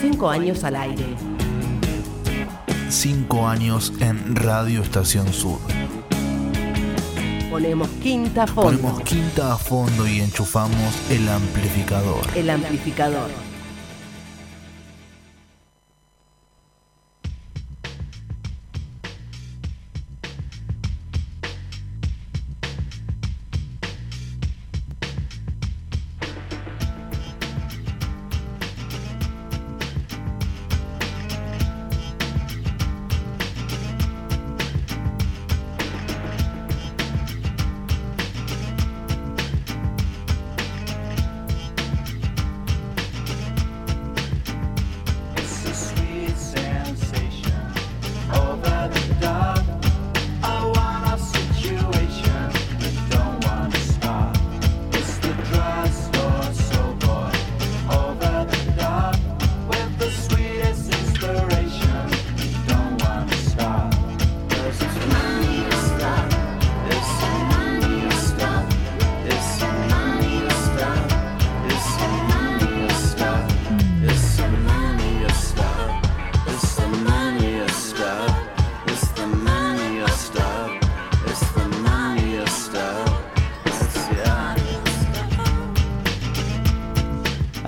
Cinco años al aire. Cinco años en Radio Estación Sur. Ponemos quinta a fondo. Ponemos quinta a fondo y enchufamos el amplificador. El amplificador.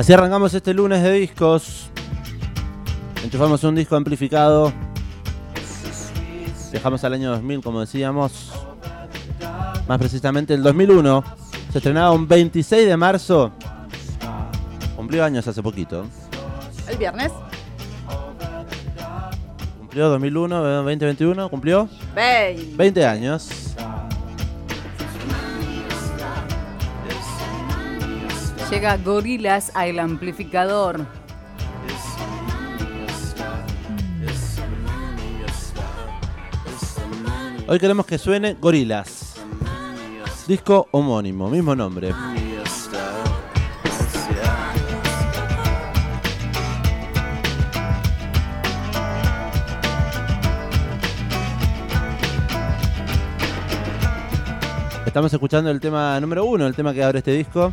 Así arrancamos este lunes de discos. Enchufamos un disco amplificado. Dejamos al año 2000, como decíamos. Más precisamente el 2001. Se estrenaba un 26 de marzo. Cumplió años hace poquito. El viernes. Cumplió 2001, eh, 2021. Cumplió 20. 20 años. Llega Gorilas a el amplificador. Hoy queremos que suene Gorilas. Disco homónimo, mismo nombre. Estamos escuchando el tema número uno, el tema que abre este disco.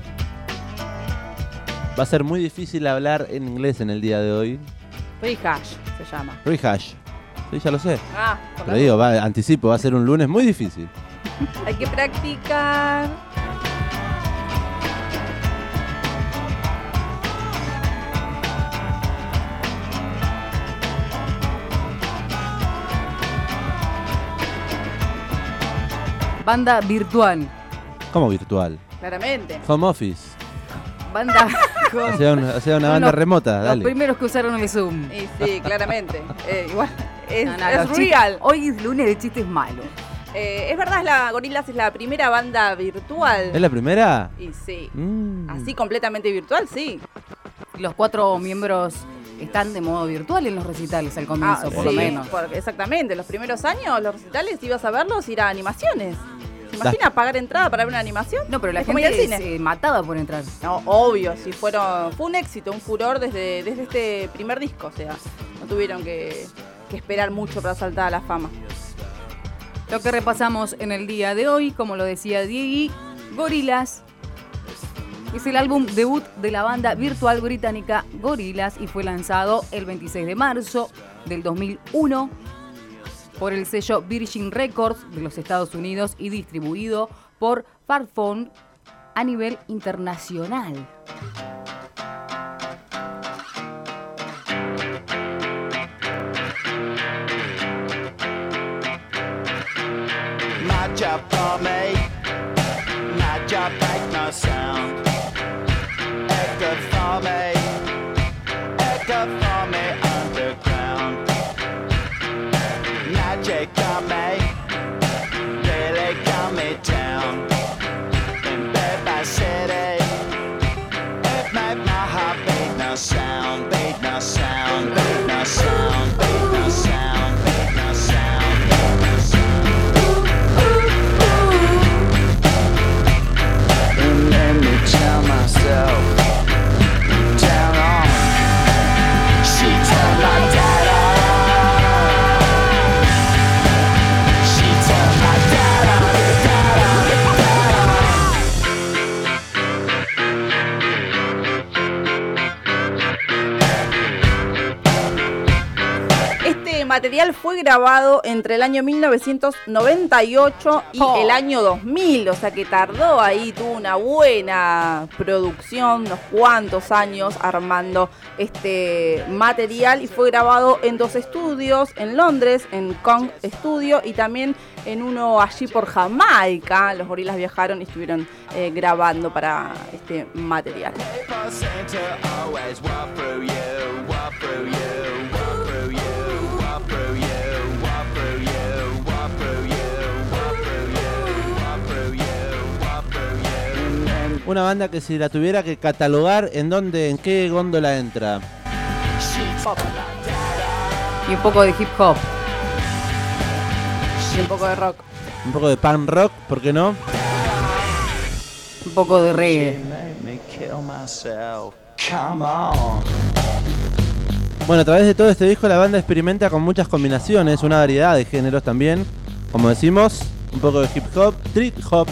Va a ser muy difícil hablar en inglés en el día de hoy. Rehash se llama. Rehash. Sí, ya lo sé. Ah, por Pero la- digo, va, anticipo, va a ser un lunes muy difícil. hay que practicar. Banda virtual. ¿Cómo virtual? Claramente. Home office. Banda O con sea, una, o sea, una banda los- remota, los dale. primeros que usaron el Zoom. Y sí, claramente. Eh, igual, es, No, no, es los chistes- real. Hoy es lunes de chistes malos. Eh, es verdad, la Gorillaz es la primera banda virtual. ¿Es la primera? Y sí. Mm. Así completamente virtual, sí. Los cuatro miembros están de modo virtual en los recitales al comienzo, por lo Ah, sí, menos. porque exactamente. Los primeros años, los recitales, ibas a verlos, ir a animaciones. ¿Se imagina pagar entrada para ver una animación? No, pero la Es gente cine. se mataba por entrar. No, obvio, sí fueron, fue un éxito, un furor desde, desde este primer disco, o sea, no tuvieron que, que esperar mucho para saltar a la fama. Lo que repasamos en el día de hoy, como lo decía Diegui, Gorilas es el álbum debut de la banda virtual británica Gorillaz y fue lanzado el 26 de marzo del 2001 por el sello Virgin Records de los Estados Unidos y distribuido por Farphone a nivel internacional. Sound, beat no sound, fue grabado entre el año 1998 y Oh. el año 2000, o sea que tardó ahí, tuvo una buena producción, unos cuantos años armando este material y fue grabado en dos estudios, en Londres, en Kong Studio y también en uno allí por Jamaica. Los gorilas viajaron y estuvieron eh, grabando para este material. Una banda que si la tuviera que catalogar, ¿en dónde, en qué góndola entra? Y un poco de hip hop. Y un poco de rock. Un poco de punk rock, ¿por qué no? Un poco de reggae. Bueno, a través de todo este disco la banda experimenta con muchas combinaciones, una variedad de géneros también. Como decimos, un poco de hip hop, street hop,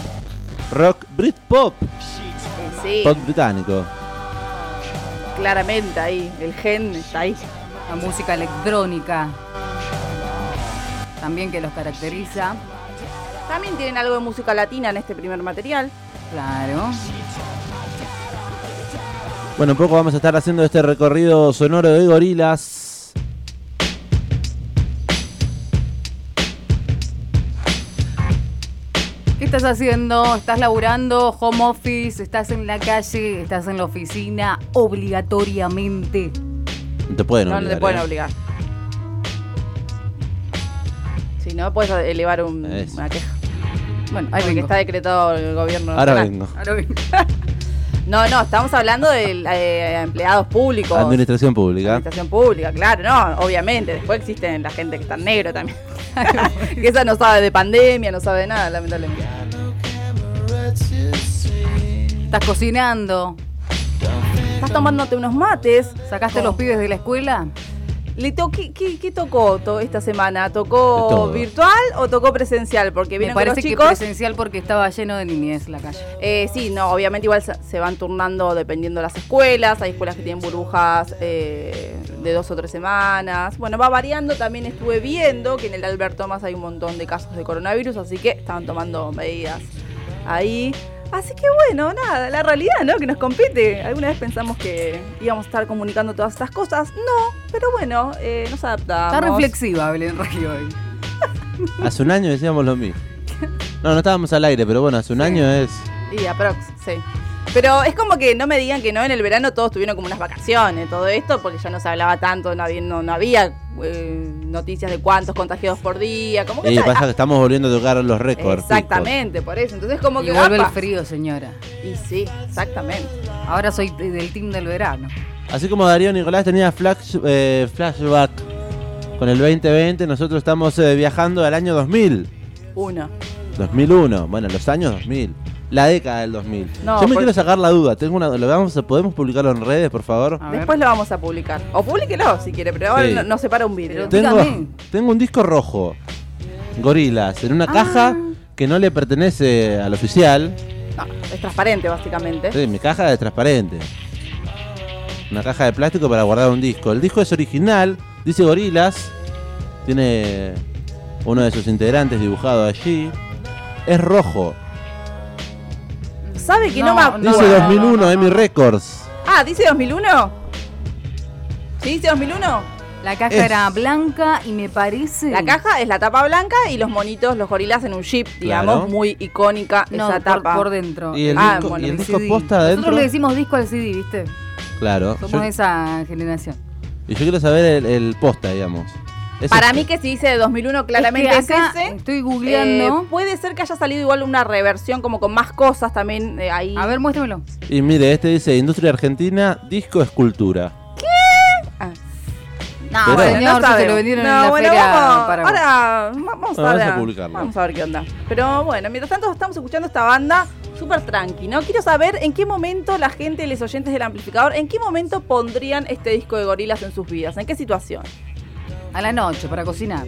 rock, Britpop, Sí, pop británico. claramente ahí, el gen está ahí. La música electrónica. También que los caracteriza. También tienen algo de música latina en este primer material. Claro. Bueno, un poco vamos a estar haciendo este recorrido sonoro de gorilas. Estás haciendo? ¿Estás laburando? ¿Home office? ¿Estás en la calle? ¿Estás en la oficina? Obligatoriamente. No te pueden No, no obligar. te pueden ¿eh? obligar. Si no, puedes elevar un- una queja. Bueno, ahí vengo. está decretado el gobierno. Ahora nacional. vengo. Ahora vengo. No, no, estamos hablando de eh, empleados públicos. Administración pública. Administración pública, claro, no, obviamente. Después existen la gente que está en negro también. que esa no sabe de pandemia, no sabe de nada, lamentablemente. ¿Estás cocinando? Estás tomándote unos mates. ¿Sacaste los pibes de la escuela? ¿Le to- ¿qué, qué, qué tocó to- esta semana? ¿Tocó todo. virtual o tocó presencial? Porque Me vieron que los presencial porque estaba lleno de niñez la calle. Eh, sí, no, obviamente igual se, se van turnando dependiendo de las escuelas. Hay escuelas que tienen burbujas eh, de dos o tres semanas. Bueno, va variando. También estuve viendo que en el Albert Thomas hay un montón de casos de coronavirus, así que estaban tomando medidas ahí. Así que bueno, nada, la realidad, ¿no? Que nos compete. Alguna vez pensamos que íbamos a estar comunicando todas estas cosas. No, pero bueno, eh, nos adaptamos. Está reflexiva Belén Regio hoy. Hace un año decíamos lo mismo. No, no estábamos al aire, pero bueno, hace un año es. Y aprox, sí. Pero es como que no me digan que no, en el verano todos tuvieron como unas vacaciones, todo esto, porque ya no se hablaba tanto, no había, no, no había eh, noticias de cuántos contagiados por día, como que Y está- pasa que estamos volviendo a tocar los récords. Exactamente, por eso. Entonces como Y que vuelve el apa. frío, señora. Y sí, exactamente. Ahora soy de- del team del verano. Así como Darío Nicolás tenía flash- eh, flashback con el 2020, nosotros estamos eh, viajando al año 2000. Uno. 2001, bueno, los años 2000. La década del 2000. No, Yo me quiero sacar la duda. Tengo una, ¿lo vamos a- ¿Podemos publicarlo en redes, por favor? Después lo vamos a publicar. O públiquelo si quiere, pero ahora Sí. no- nos separa un vídeo. Tengo, un disco rojo. Gorilas, en Ah. una caja que no le pertenece al oficial. No, es transparente básicamente. Sí, mi caja es transparente. Una caja de plástico para guardar un disco. El disco es original, dice Gorilas. Tiene uno de sus integrantes dibujado allí. Es rojo. ¿Sabe que no, No, me acuerdo? Dice no, 2001, no, no, Emi. Records. Ah, ¿dice 2001? ¿Sí dice 2001? La caja Es- era blanca y me parece. La caja es la tapa blanca y los monitos, los gorilas en un jeep, digamos, Claro. muy icónica No, esa por, tapa. por dentro. Y el Ah, disco, bueno, y el El disco posta adentro. Nosotros le decimos disco al CD, ¿viste? Claro. Somos Yo- de esa generación. y yo quiero saber el, el posta, digamos. Es Para este. mí que si dice de 2001 claramente Es es, que acá ese. Estoy googleando. Eh, puede ser que haya salido igual una reversión como con más cosas también eh, ahí. A ver, muéstramelo. Y mire, este dice Industria Argentina, disco escultura. Ah. No, señor, no si se sabemos. lo vendieron No, en la bueno, feria vamos, para ahora vamos, a Bueno, ver, vamos a publicarlo. vamos a ver qué onda. Pero bueno, mientras tanto estamos escuchando esta banda súper tranqui, ¿no? Quiero saber en qué momento la gente, los oyentes del amplificador, en qué momento pondrían este disco de gorilas en sus vidas, en qué situación. A la noche para cocinar.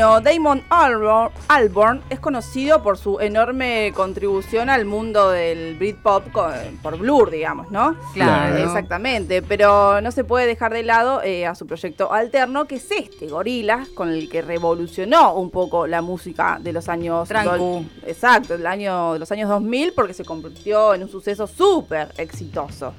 Bueno, Damon Albarn, Albarn es conocido por su enorme contribución al mundo del Britpop con- por Blur, digamos, ¿no? Claro. Exactamente, pero no se puede dejar de lado eh, a su proyecto alterno, que es este, Gorillaz, con el que revolucionó un poco la música de los años... Trancu. Exacto, el año, de los años 2000, porque se convirtió en un suceso súper exitoso.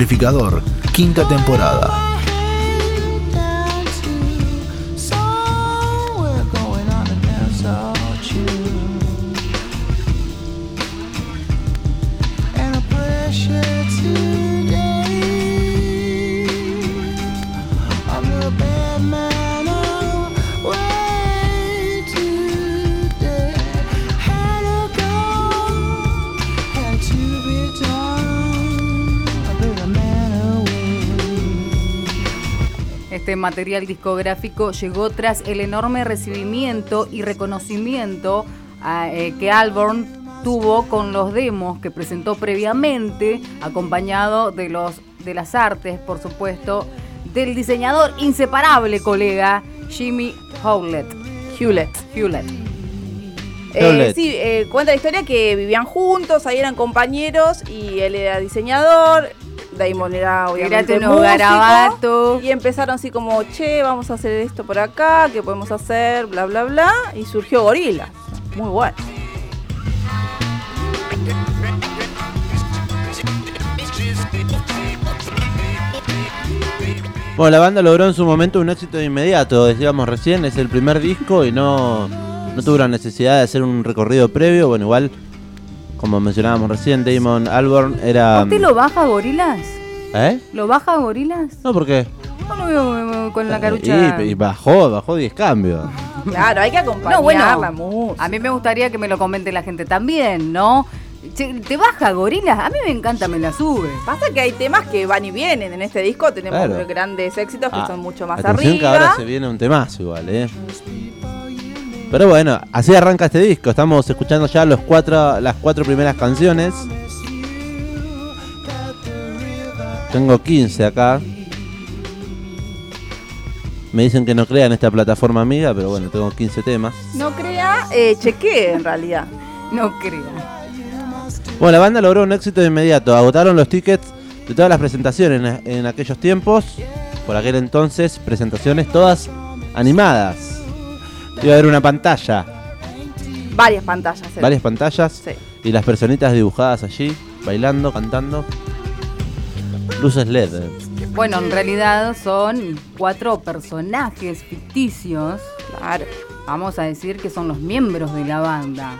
Amplificador, quinta temporada. Material discográfico llegó tras el enorme recibimiento y reconocimiento ah, eh, que Alborn tuvo con los demos que presentó previamente, acompañado de los de las artes, por supuesto, del diseñador inseparable colega Jimmy Howlett. Hewlett. Hewlett. Eh, sí, eh, cuenta la historia que vivían juntos, ahí eran compañeros y él era diseñador, Damon era obviamente músico, garabatos. y empezaron así como, che, vamos a hacer esto por acá, ¿qué podemos hacer? Bla, bla, bla, y surgió Gorila. Muy bueno. Bueno, la banda logró en su momento un éxito de inmediato, decíamos recién, es el primer disco y no, no tuvo la necesidad de hacer un recorrido previo. Bueno, igual, como mencionábamos recién, Damon Albarn era... ¿Usted lo baja, Gorilas? ¿Eh? ¿Lo baja, Gorilas? No, ¿por qué? No lo veo eh, con la carucha. Y, y bajó, bajó 10 cambios. Claro, hay que acompañar No, bueno, la música. a mí me gustaría que me lo comente la gente también, ¿no? Che, ¿Te baja, Gorilas? A mí me encanta, me la sube. Pasa que hay temas que van y vienen en este disco, tenemos Claro. grandes éxitos que Ah, son mucho más arriba. que ahora se viene un temazo igual, ¿eh? Pero bueno, así arranca este disco. Estamos escuchando ya los cuatro, las cuatro primeras canciones. Tengo 15 acá. Me dicen que no crean esta plataforma amiga, pero bueno, tengo 15 temas. No crea, eh, chequee en realidad. No crea. Bueno, la banda logró un éxito de inmediato. Agotaron los tickets de todas las presentaciones en, en aquellos tiempos. Por aquel entonces, presentaciones todas animadas. Iba a haber una pantalla, Varias pantallas. eh. varias pantallas Sí. y las personitas dibujadas allí, bailando, cantando. Luces LED. Bueno, en realidad son cuatro personajes ficticios. Claro. Vamos a decir que son los miembros de la banda.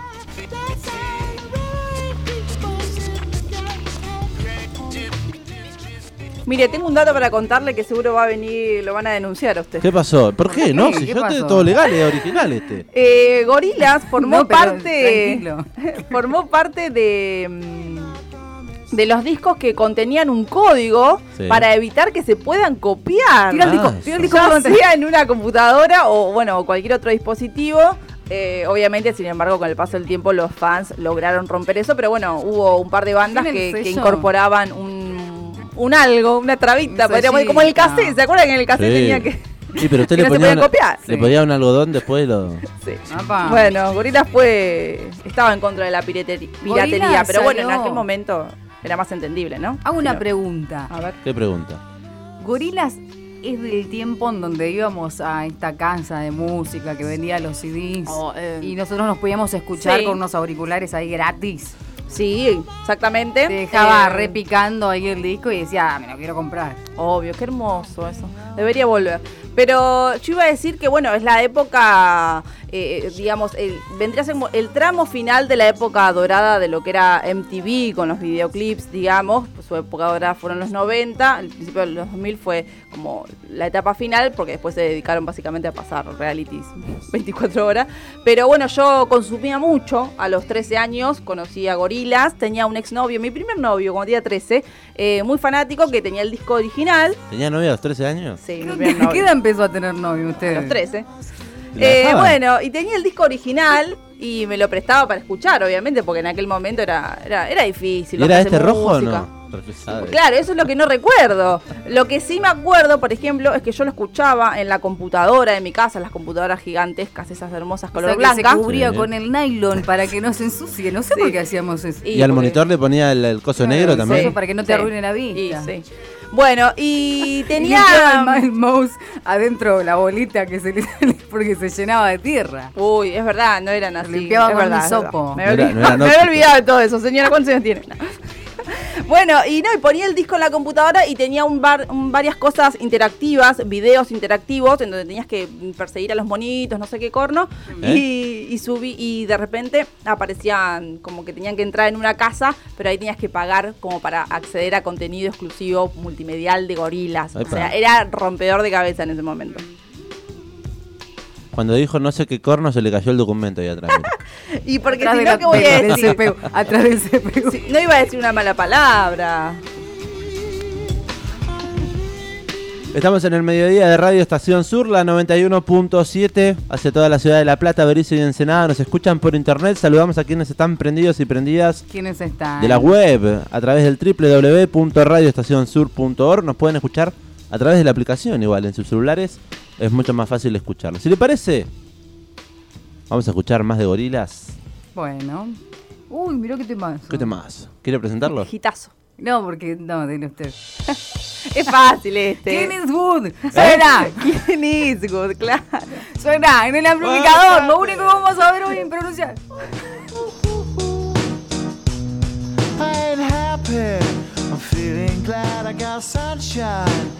Mire, tengo un dato para contarle que seguro va a venir, lo van a denunciar a usted. ¿Qué pasó? ¿Por qué? ¿Qué? No, si ¿Qué yo pasó? tengo todo legal, es original este. Eh, Gorilas formó No, parte. tranquilo. formó parte de. mm, De los discos que contenían un código Sí. para evitar que se puedan copiar. Tira el disco, Ah, tira el disco. sea en una computadora o bueno o cualquier otro dispositivo. Eh, obviamente, sin embargo, con el paso del tiempo los fans lograron romper eso, pero bueno, hubo un par de bandas ¿Tiene el que, que incorporaban un, un algo, una trabita, Un podríamos decir, como el cassette, ¿se acuerdan que en el cassette Sí. tenía que...? Sí, pero usted que le no ponía, podía una- copiar. le Sí. ponía un algodón después y lo... Sí. Apa. Bueno, Gorilas fue estaba en contra de la piratería, Gorillaz pero bueno, en aquel momento era más entendible, ¿no? Hago una Pero- pregunta. A ver. ¿Qué pregunta? Gorilas es del tiempo en donde íbamos a esta casa de música que vendía los CDs Oh, eh. y nosotros nos podíamos escuchar Sí. con unos auriculares ahí gratis. Sí, exactamente. Te dejaba Eh, repicando ahí el disco y decía, "Ah, me lo quiero comprar. Obvio, qué hermoso eso. Debería volver. Pero yo iba a decir que, bueno, es la época, eh, digamos, el- vendría a ser como el tramo final de la época dorada de lo que era MTV con los videoclips, digamos. Pues su época dorada fueron los 90, el principio de los 2000 fue como la etapa final, porque después se dedicaron básicamente a pasar realities 24 horas. Pero bueno, yo consumía mucho. A los 13 años conocí a Gorilas, tenía un exnovio, mi primer novio, cuando tenía 13, eh, muy fanático, que tenía el disco original. ¿Tenía novia a los 13 años? Sí, mi ¿Qué primer novio. Empezó a tener novio usted? A los 13. ¿La Eh, bueno, y tenía el disco original y me lo prestaba para escuchar, obviamente, porque en aquel momento era, era, era difícil. ¿Y era este rojo o no? Claro, eso es lo que no recuerdo. Lo que sí me acuerdo, por ejemplo, es que yo lo escuchaba en la computadora de mi casa, las computadoras gigantescas, esas hermosas O color sea, que blanca. se cubría Sí. con el nylon para que no se ensucie. No sé Sí. por qué hacíamos eso. ¿Y al porque- monitor le ponía el, el coso negro Sí, también? para que no te arruine la vista. Y, sí. Bueno, y tenía. el mouse adentro la bolita que se le porque se llenaba de tierra. Uy, es verdad, no eran así. Limpiaba es con verdad, hisopo. Me No había era- no era olvidado- me había olvidado de todo eso, señora. ¿Cuántos años tiene? No. Bueno, y no, y ponía el disco en la computadora y tenía un bar, un- varias cosas interactivas, videos interactivos, en donde tenías que perseguir a los monitos, no sé qué corno, ¿Eh? y, y subí, y de repente aparecían como que tenían que entrar en una casa, pero ahí tenías que pagar como para acceder a contenido exclusivo multimedial de gorilas. O sea, era rompedor de cabeza en ese momento. Cuando dijo no sé qué corno se le cayó el documento ahí atrás. Y porque si no, ¿qué voy a decir? CPU, atrás del CPU. Sí, no iba a decir una mala palabra. Estamos en el mediodía de Radio Estación Sur, la 91.7, hacia toda la ciudad de La Plata, Berizo y Ensenada. Nos escuchan por internet. Saludamos a quienes están prendidos y prendidas ¿Quiénes están? de la web a través del www.radioestacionsur.org. Nos pueden escuchar a través de la aplicación, igual en sus celulares. Es mucho más fácil escucharlo. Si le parece, vamos a escuchar más de gorilas. Bueno. Uy, mirá qué tema. ¿Qué temas? ¿Quiere presentarlo? Gitazo. No, porque no, dile usted. Es fácil este. ¿Quién es Wood? Suena, ¿Quién es Good? Claro. suena en el amplificador. Lo único que vamos a ver hoy en pronunciar. I ain't happy. I'm feeling glad I got sunshine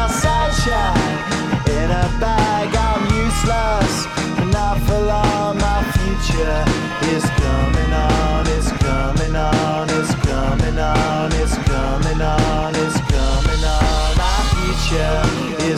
in a bag. I'm useless, not for long. My future is coming on. It's coming on. It's coming on. It's coming on. It's coming on. My future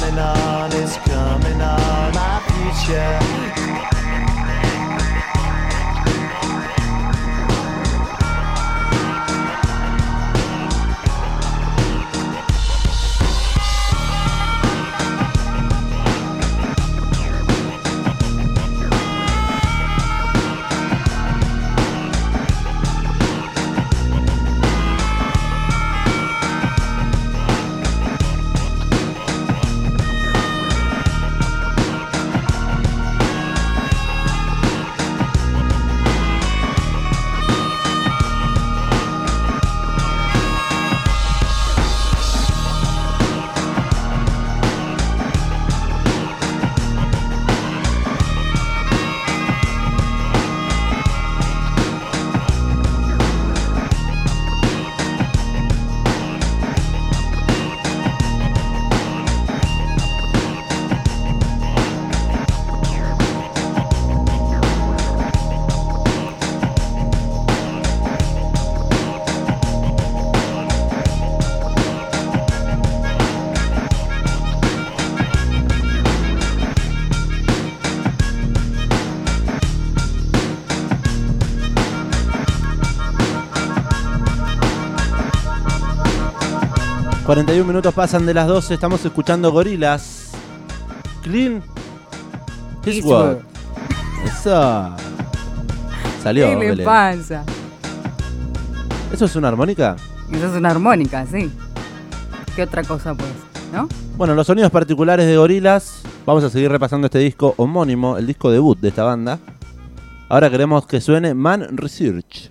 coming on. It's coming on. My future. 41 minutos pasan de las 12, estamos escuchando gorilas. Clean. Word. Eso. Salió. ¿Qué le Belén. pasa? ¿Eso es una armónica? Eso es una armónica, sí. ¿Qué otra cosa pues? ¿No? Bueno, los sonidos particulares de gorilas. Vamos a seguir repasando este disco homónimo, el disco debut de esta banda. Ahora queremos que suene Man Research.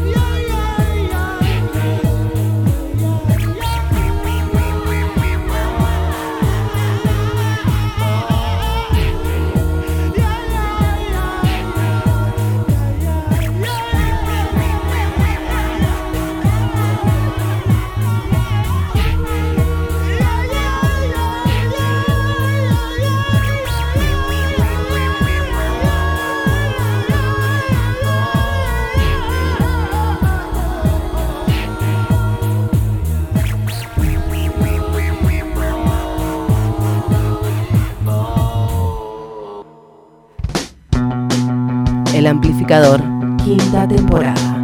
Quinta temporada.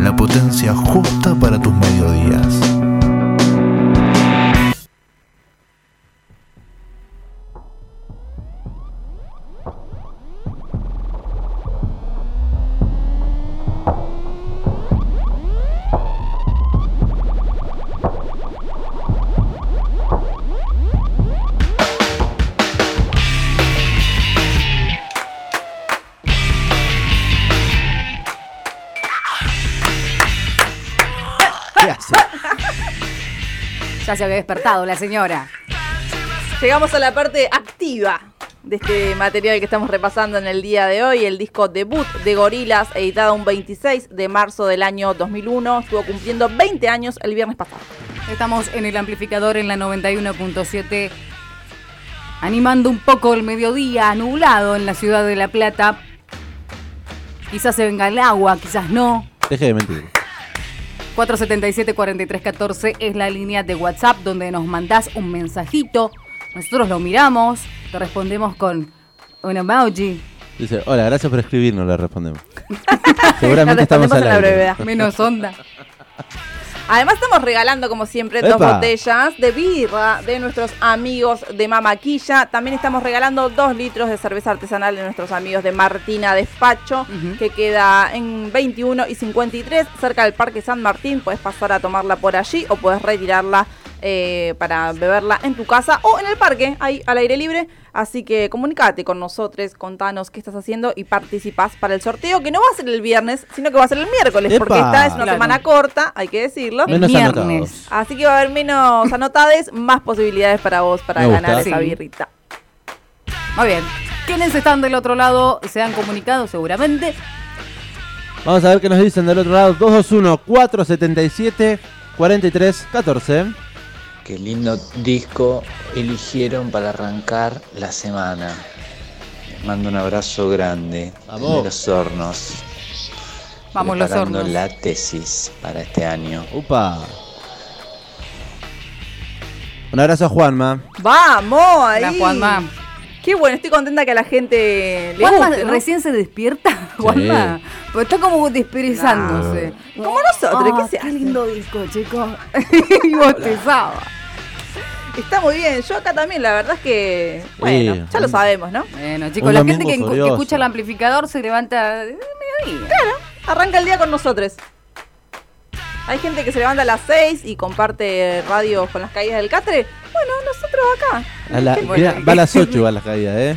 La potencia justa para tus mediodías. Ya se había despertado la señora. Llegamos a la parte activa de este material que estamos repasando en el día de hoy, el disco debut de Gorilas, editado un 26 de marzo del año 2001, estuvo cumpliendo 20 años el viernes pasado. Estamos en el amplificador en la 91.7, animando un poco el mediodía nublado en la ciudad de La Plata. Quizás se venga el agua, quizás no. Deje de mentir. 477-4314 es la línea de WhatsApp donde nos mandás un mensajito. Nosotros lo miramos, te respondemos con un emoji. Dice, hola, gracias por escribirnos, le respondemos. Le Seguramente estamos respondemos al en la brevedad. Menos onda. Además estamos regalando, como siempre, dos botellas de birra de nuestros amigos de Mamaquilla. También estamos regalando dos litros de cerveza artesanal de nuestros amigos de Martina Despacho, que queda en 21 y 53, cerca del Parque San Martín. Puedes pasar a tomarla por allí o puedes retirarla eh, para beberla en tu casa o en el parque, ahí al aire libre. Así que comunicate con nosotros, contanos qué estás haciendo y participás para el sorteo, que no va a ser el viernes, sino que va a ser el miércoles, porque esta es una Claro. semana corta, hay que decirlo. Menos viernes. Así que va a haber menos anotades, más posibilidades para vos para Me ganar gusta. esa Sí. birrita. Muy bien. ¿Quiénes están del otro lado? Se han comunicado seguramente. Vamos a ver qué nos dicen del otro lado. 221-477-4314. Qué lindo disco eligieron para arrancar la semana. Les mando un abrazo grande Vamos. de los hornos. Vamos los preparando hornos. la tesis para este año. Upa. Un abrazo a Juanma. ¡Vamos! Ahí. Hola, Juanma. Qué bueno, estoy contenta que a la gente le Juanma guste, ¿no? recién se despierta, Juanma. Porque está como desperezándose. Como nosotros, Ah, ¿qué se qué hace? lindo disco, chicos. y bostezaba. Está muy bien. Yo acá también, la verdad es que. Bueno, Sí. ya lo sabemos, ¿no? Bueno, chicos, Un la gente que, que escucha el amplificador se levanta de mediodía. Arranca el día con nosotros. Hay gente que se levanta a las 6 y comparte radio con las caídas del catre. Bueno, nosotros acá. A la- va a las 8 va la caída, ¿eh?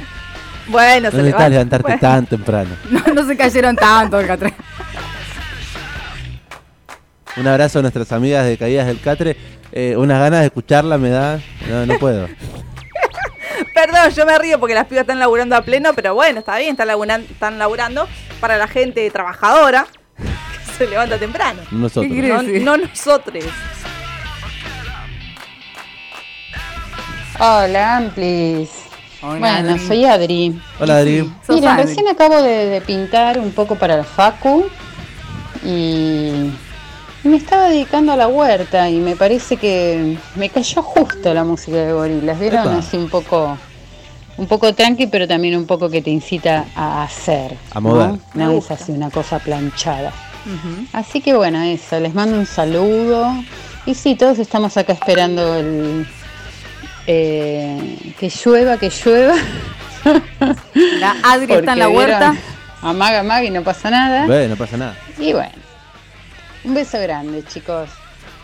Bueno, No necesitas levanta. levantarte Bueno. tan temprano. No, no se cayeron tanto el catre. Un abrazo a nuestras amigas de Caídas del Catre. Eh, unas ganas de escucharla me da. No, no puedo. Perdón, yo me río porque las pibas están laburando a pleno, pero bueno, está bien, están laburando, están laburando para la gente trabajadora se levanta temprano. Nosotros. ¿Qué No, no nosotros. Hola, Amplis. Hola, bueno, Adri. soy Adri. Hola, Adri. Mira, Adri. recién acabo de, de pintar un poco para la Facu y me estaba dedicando a la huerta y me parece que me cayó justo la música de gorilas. ¿Vieron? Epa. Así un poco, un poco tranqui, pero también un poco que te incita a hacer. A mover. ¿no? Me No es gusta. así una cosa planchada. Así que bueno, eso, les mando un saludo. Y sí, todos estamos acá esperando el eh, que llueva, que llueva. La Adri está en la huerta. Amaga, amaga y no pasa nada. Bueno, no pasa nada. Y bueno, un beso grande, chicos.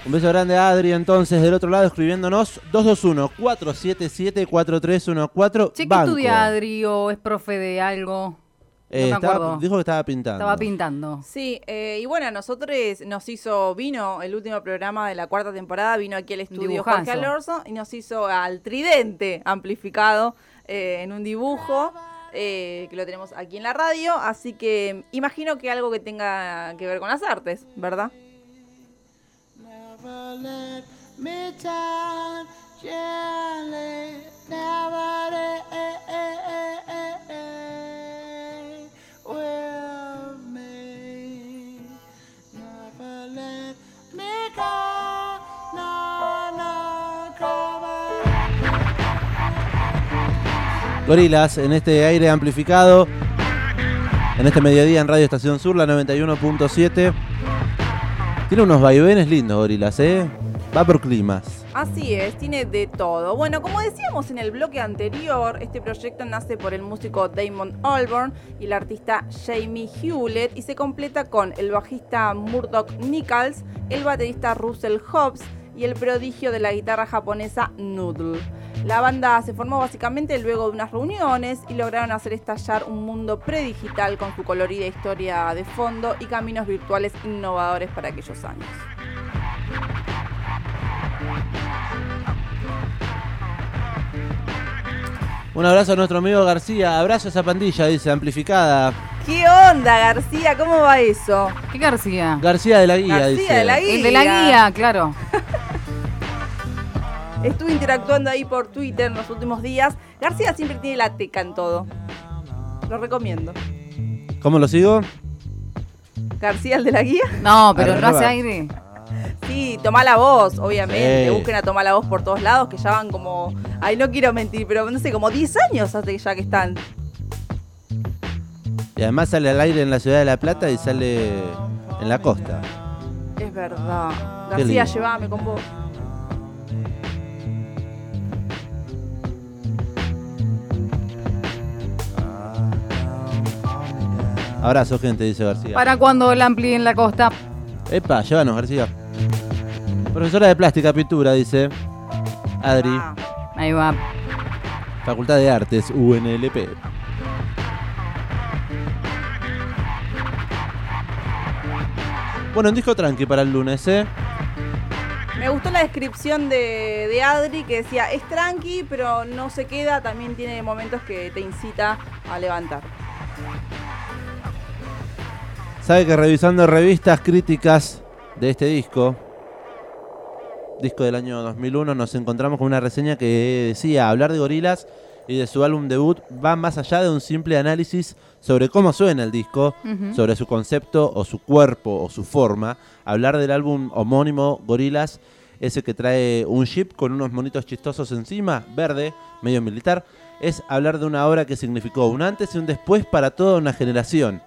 Un beso grande a Adri, entonces, del otro lado, escribiéndonos 221-477-4314. Che, ¿qué estudia Adri o es profe de algo? Eh, me estaba- acuerdo. dijo que estaba pintando. Estaba pintando. Sí, eh, y bueno, a nosotros nos hizo, vino el último programa de la cuarta temporada, vino aquí al estudio dibujazo. Jorge Alorso y nos hizo al tridente amplificado eh, en un dibujo eh, que lo tenemos aquí en la radio, así que imagino que algo que tenga que ver con las artes, ¿verdad? Never let me down, gently. Never let Gorilas en este aire amplificado. En este mediodía en Radio Estación Sur, la 91.7. Tiene unos vaivenes lindos, Gorilas, ¿eh? Va por climas. Así es, tiene de todo. Bueno, como decíamos en el bloque anterior, este proyecto nace por el músico Damon Albarn y el artista Jamie Hewlett y se completa con el bajista Murdoch Nichols, el baterista Russell Hobbs y el prodigio de la guitarra japonesa Noodle. La banda se formó básicamente luego de unas reuniones y lograron hacer estallar un mundo predigital con su colorida historia de fondo y caminos virtuales innovadores para aquellos años. Un abrazo a nuestro amigo García. Abrazo a esa pandilla, dice, amplificada. ¿Qué onda, García? ¿Cómo va eso? ¿Qué García? García de la Guía, García dice. de la Guía. El de la guía, claro. Estuve interactuando ahí por Twitter en los últimos días. García siempre tiene la teca en todo. Lo recomiendo. ¿Cómo lo sigo? García, el de la guía. No, pero no hace aire. Sí, toma la voz, obviamente. Sí. Busquen a tomar la voz por todos lados, que ya van como. Ay, no quiero mentir, pero no sé, como 10 años hace ya que están. Y además sale al aire en la ciudad de La Plata y sale en la costa. Es verdad. García, llévame con vos. Abrazo, gente, dice García. ¿Para cuando la amplíen en la costa? Epa, llévanos, García. Profesora de plástica, pintura, dice. Adri, Ah, Ahí va. Facultad de Artes, UNLP. Bueno, un disco tranqui para el lunes, ¿eh? me gustó la descripción de, de Adri que decía, es tranqui, pero no se queda, también tiene momentos que te incita a levantar. Sabe que revisando revistas críticas de este disco, disco del año 2001, nos encontramos con una reseña que decía, hablar de gorilas y de su álbum debut va más allá de un simple análisis sobre cómo suena el disco, sobre su concepto o su cuerpo o su forma. Hablar del álbum homónimo Gorilas, ese que trae un jeep con unos monitos chistosos encima, verde, medio militar, es hablar de una obra que significó un antes y un después para toda una generación.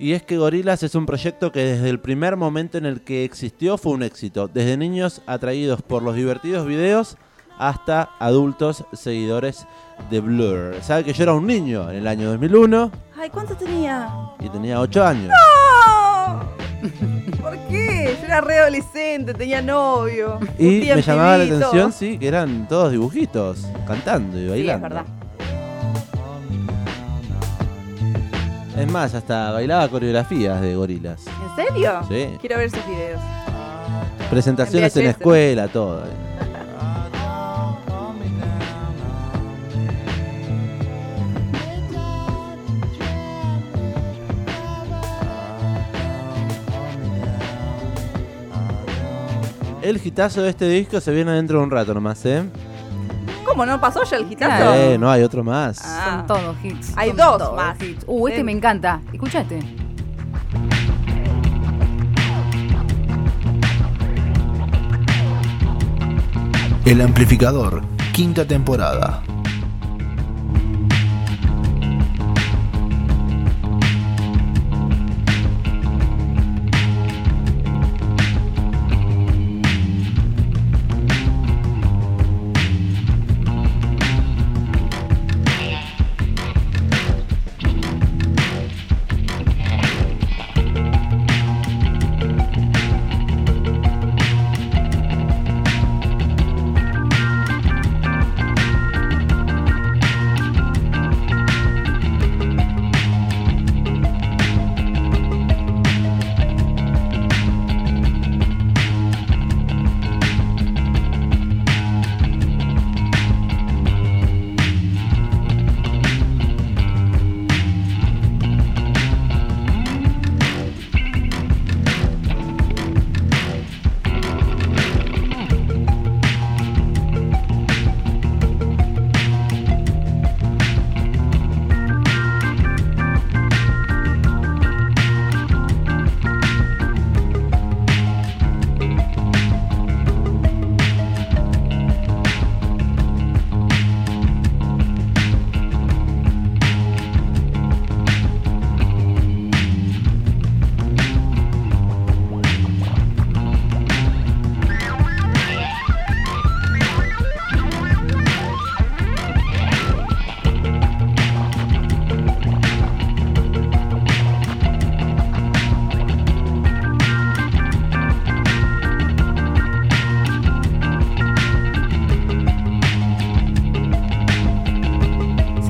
Y es que Gorilas es un proyecto que desde el primer momento en el que existió fue un éxito, desde niños atraídos por los divertidos videos hasta adultos seguidores de Blur. Sabe que yo era un niño en el año 2001 Ay, ¿cuánto tenía? y tenía 8 años. ¡No! ¿Por qué? Yo era re adolescente, tenía novio. Y me llamaba la atención, sí, que eran todos dibujitos, cantando y Sí, es bailando. verdad. Es más, hasta bailaba coreografías de gorilas. ¿En serio? Sí. Quiero ver esos videos. Presentaciones en la VHS. escuela, todo. El hitazo de este disco se viene dentro de un rato nomás, ¿eh? ¿Cómo no pasó ya el hitazo? Eh, no hay otro más. Ah. Son todos hits. Hay son dos todos más. hits. Uh, este Ven. me encanta. Escuchaste. El amplificador, quinta temporada.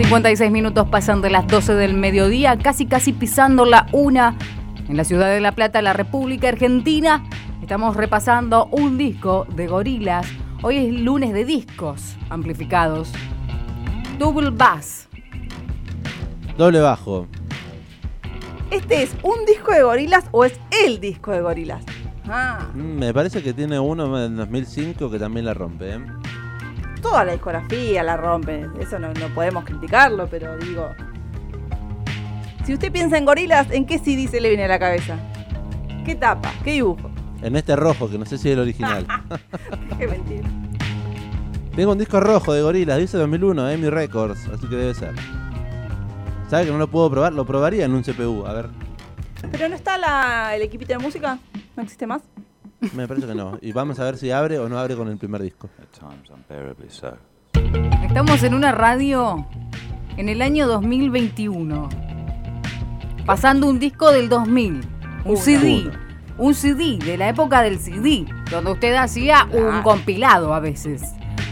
56 minutos pasan de las 12 del mediodía, casi casi pisando la una en la ciudad de La Plata, la República Argentina. Estamos repasando un disco de gorilas. Hoy es lunes de discos amplificados. Double Bass. Doble bajo. ¿Este es un disco de gorilas o es el disco de gorilas? Ah, Mm, Me parece que tiene uno en 2005 que también la rompe. ¿eh? Toda la discografía la rompen. Eso no, no podemos criticarlo, pero digo. Si usted piensa en gorilas, ¿en qué CD se le viene a la cabeza? ¿Qué tapa? ¿Qué dibujo? En este rojo, que no sé si es el original. Qué mentira. Tengo un disco rojo de gorilas, dice 2001, Emi Records, así que debe ser. ¿Sabe que no lo puedo probar? Lo probaría en un CPU, a ver. ¿Pero no está la- el equipito de música? ¿No existe más? Me parece que no. Y vamos a ver si abre o no abre con el primer disco. Estamos en una radio en el año 2021. Pasando un disco del 2000. Un Uno. CD. Un CD de la época del CD. Donde usted hacía un Claro. compilado a veces.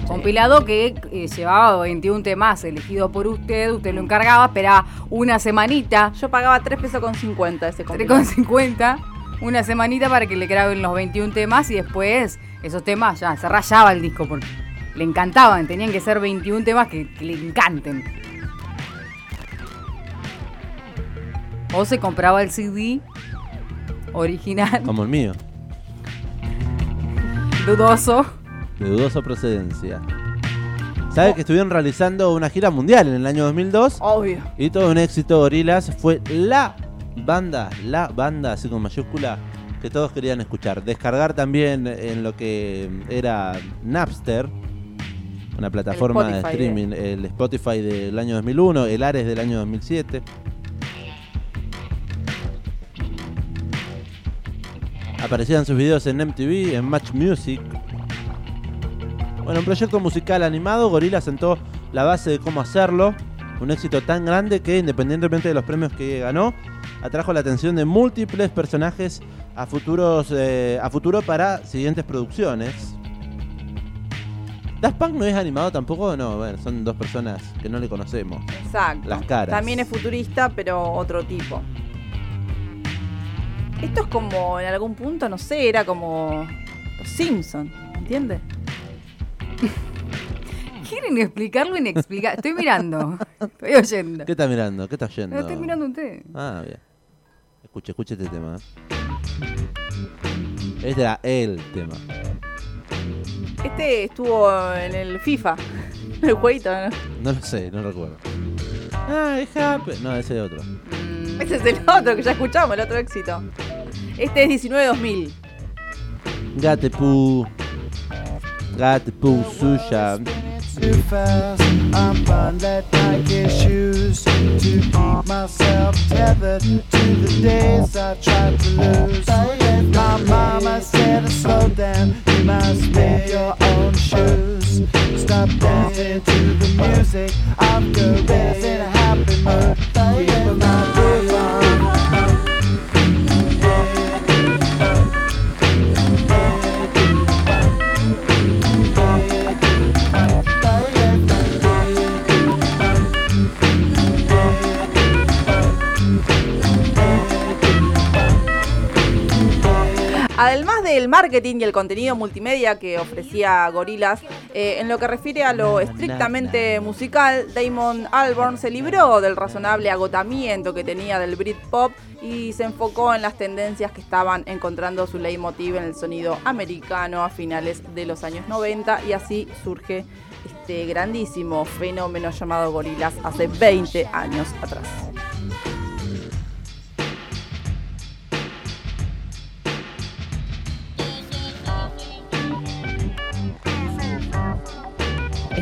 Compilado que eh, llevaba 21 temas elegido por usted. Usted lo encargaba, esperaba una semanita. Yo pagaba 3 pesos con 50 ese compilado. 3,50. Una semanita para que le graben los 21 temas y después esos temas ya se rayaba el disco porque le encantaban. Tenían que ser 21 temas que, que le encanten. O se compraba el CD original, Como el mío, dudoso. de dudosa procedencia. ¿Sabe que estuvieron realizando una gira mundial en el año 2002? Obvio. Y todo un éxito, Gorilas fue la banda, la banda, así con mayúscula, que todos querían escuchar. Descargar también en lo que era Napster, una plataforma de streaming, el Spotify del año 2001, el Ares del año 2007. Aparecían sus videos en MTV, en Match Music. Bueno, un proyecto musical animado, Gorilla sentó la base de cómo hacerlo. Un éxito tan grande que, independientemente de los premios que ganó, atrajo la atención de múltiples personajes a, futuros, eh, a futuro para siguientes producciones. Daft Punk no es animado tampoco, no, bueno, son dos personas que no le conocemos. Exacto. Las caras. También es futurista, pero otro tipo. Esto es como, en algún punto, no sé, era como los Simpsons, ¿entiendes? ¿Quieren explicarlo inexplicable? Estoy mirando. Estoy oyendo. ¿Qué está mirando? ¿Qué está oyendo? No, estoy mirando usted. Ah, bien. Escuche, escuche este tema. Este era el tema. Este estuvo en el FIFA, el jueguito, ¿no? No lo sé, no recuerdo. Ah, es happy. No, ese es otro. Ese es el otro que ya escuchamos, el otro éxito. Este es 19-2000. Gatepu. Gatepu suya. Too fast. I'm buying that shoes to keep myself tethered to the days I tried to lose. My mama said slow down, you must make your own shoes. Stop dancing to the music of gorillas in a happy mood. Keep Además del marketing y el contenido multimedia que ofrecía Gorillaz, eh, en lo que refiere a lo estrictamente musical, Damon Albarn se libró del razonable agotamiento que tenía del Britpop y se enfocó en las tendencias que estaban encontrando su leitmotiv en el sonido americano a finales de los años 90 y así surge este grandísimo fenómeno llamado Gorillaz hace 20 años atrás.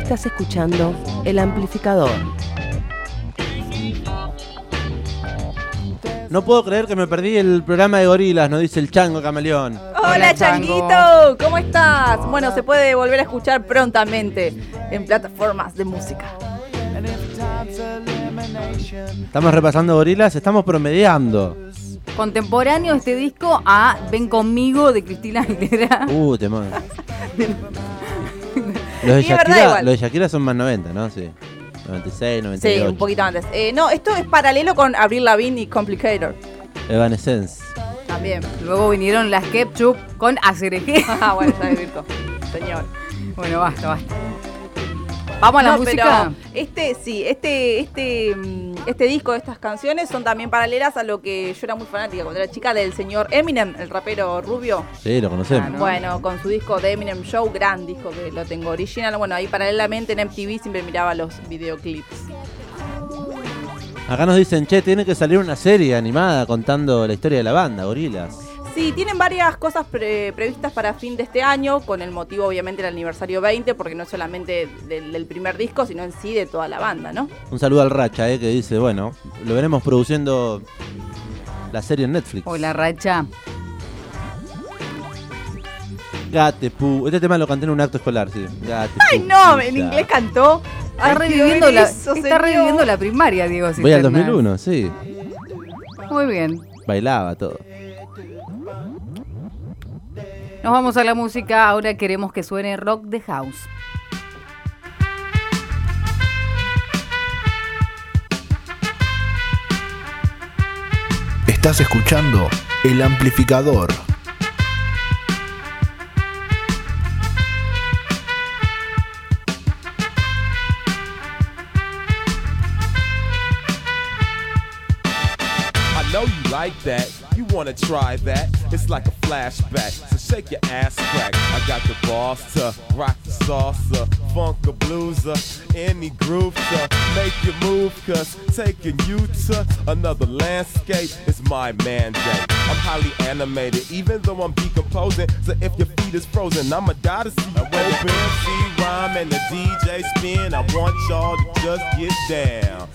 Estás escuchando El Amplificador. No puedo creer que me perdí el programa de gorilas, nos dice el chango camaleón. Hola, Hola, Changuito. ¿cómo estás? Bueno, se puede volver a escuchar prontamente en plataformas de música. Estamos repasando gorilas, estamos promediando. Contemporáneo este disco a Ven conmigo de Cristina Aguilera. Uh, te Los de, es verdad Shakira, igual. los de Shakira son más 90, ¿no? Sí. 96, 98. Sí, un poquito antes. Eh, no, esto es paralelo con Abril Lavigne y Complicator. Evanescence. También. Luego vinieron las Ketchup con Acereje. Ah, bueno, está de Virgo. Señor. bueno, basta, basta. Vamos a la No, música. pero este, sí, este, este, mm, este disco, estas canciones son también paralelas a lo que yo era muy fanática cuando era chica del señor Eminem, el rapero rubio. Sí, lo conocemos. Bueno, con su disco de Eminem Show, gran disco que lo tengo original. Bueno, ahí paralelamente en MTV siempre miraba los videoclips. Acá nos dicen, che, tiene que salir una serie animada contando la historia de la banda, Gorilas. Sí, tienen varias cosas pre- previstas para fin de este año, con el motivo obviamente del aniversario 20, porque no es solamente del, del primer disco, sino en sí de toda la banda, ¿no? Un saludo al Racha, eh, que dice, bueno, lo veremos produciendo la serie en Netflix. Hola, Racha. Gate, pu. Este tema lo canté en un acto escolar, sí. Gate, ¡Ay, no! En inglés cantó. Está, Ay, reviviendo la, eso, está señor. reviviendo la primaria, Diego Voy al Cisterna. 2001, sí. Muy bien. Bailaba todo. Nos vamos a la música. Ahora queremos que suene Rock the House. Estás escuchando El Amplificador. I know you like that. You wanna try that? It's like a flashback. So shake your ass crack. I got the boss to rock the salsa, funk a blueser, any groove to make you move. Cause taking you to another landscape is my mandate. I'm highly animated, even though I'm decomposing. So if your feet is frozen, I'ma die to see you open. MC rhyme and the DJ spin. I want y'all to just get down.